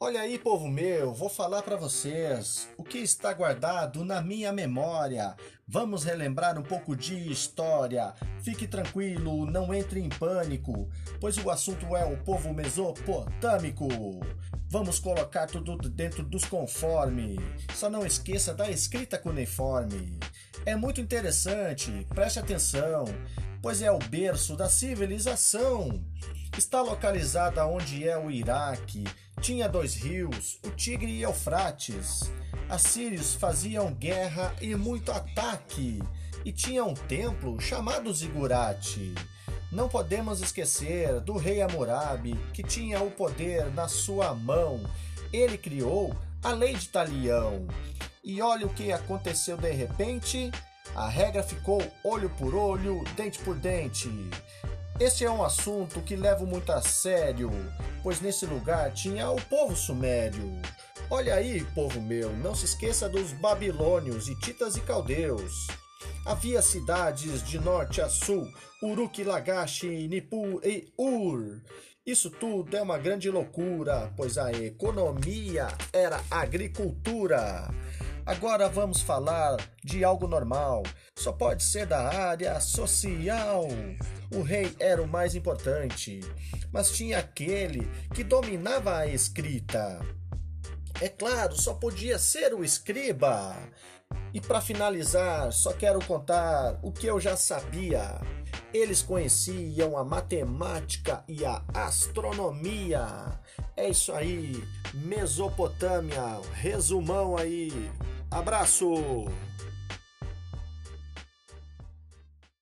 Olha aí, povo meu, vou falar para vocês o que está guardado na minha memória. Vamos relembrar um pouco de história. Fique tranquilo, não entre em pânico, pois o assunto é o povo mesopotâmico. Vamos colocar tudo dentro dos conforme. Só não esqueça da escrita cuneiforme. É muito interessante, preste atenção, pois é o berço da civilização. Está localizada onde é o Iraque. Tinha dois rios, o Tigre e Eufrates. Assírios faziam guerra e muito ataque. E tinha um templo chamado Zigurate. Não podemos esquecer do rei Hammurabi, que tinha o poder na sua mão. Ele criou a lei de Talião. E olha o que aconteceu de repente. A regra ficou olho por olho, dente por dente. Este é um assunto que levo muito a sério, pois nesse lugar tinha o povo sumério. Olha aí, povo meu, não se esqueça dos babilônios, hititas e caldeus. Havia cidades de norte a sul, Uruk, Lagash, Nippur e Ur. Isso tudo é uma grande loucura, pois a economia era agricultura. Agora vamos falar de algo normal. Só pode ser da área social. O rei era o mais importante, mas tinha aquele que dominava a escrita. É claro, só podia ser o escriba. E para finalizar, só quero contar o que eu já sabia. Eles conheciam a matemática e a astronomia. É isso aí, Mesopotâmia, resumão aí. Abraço!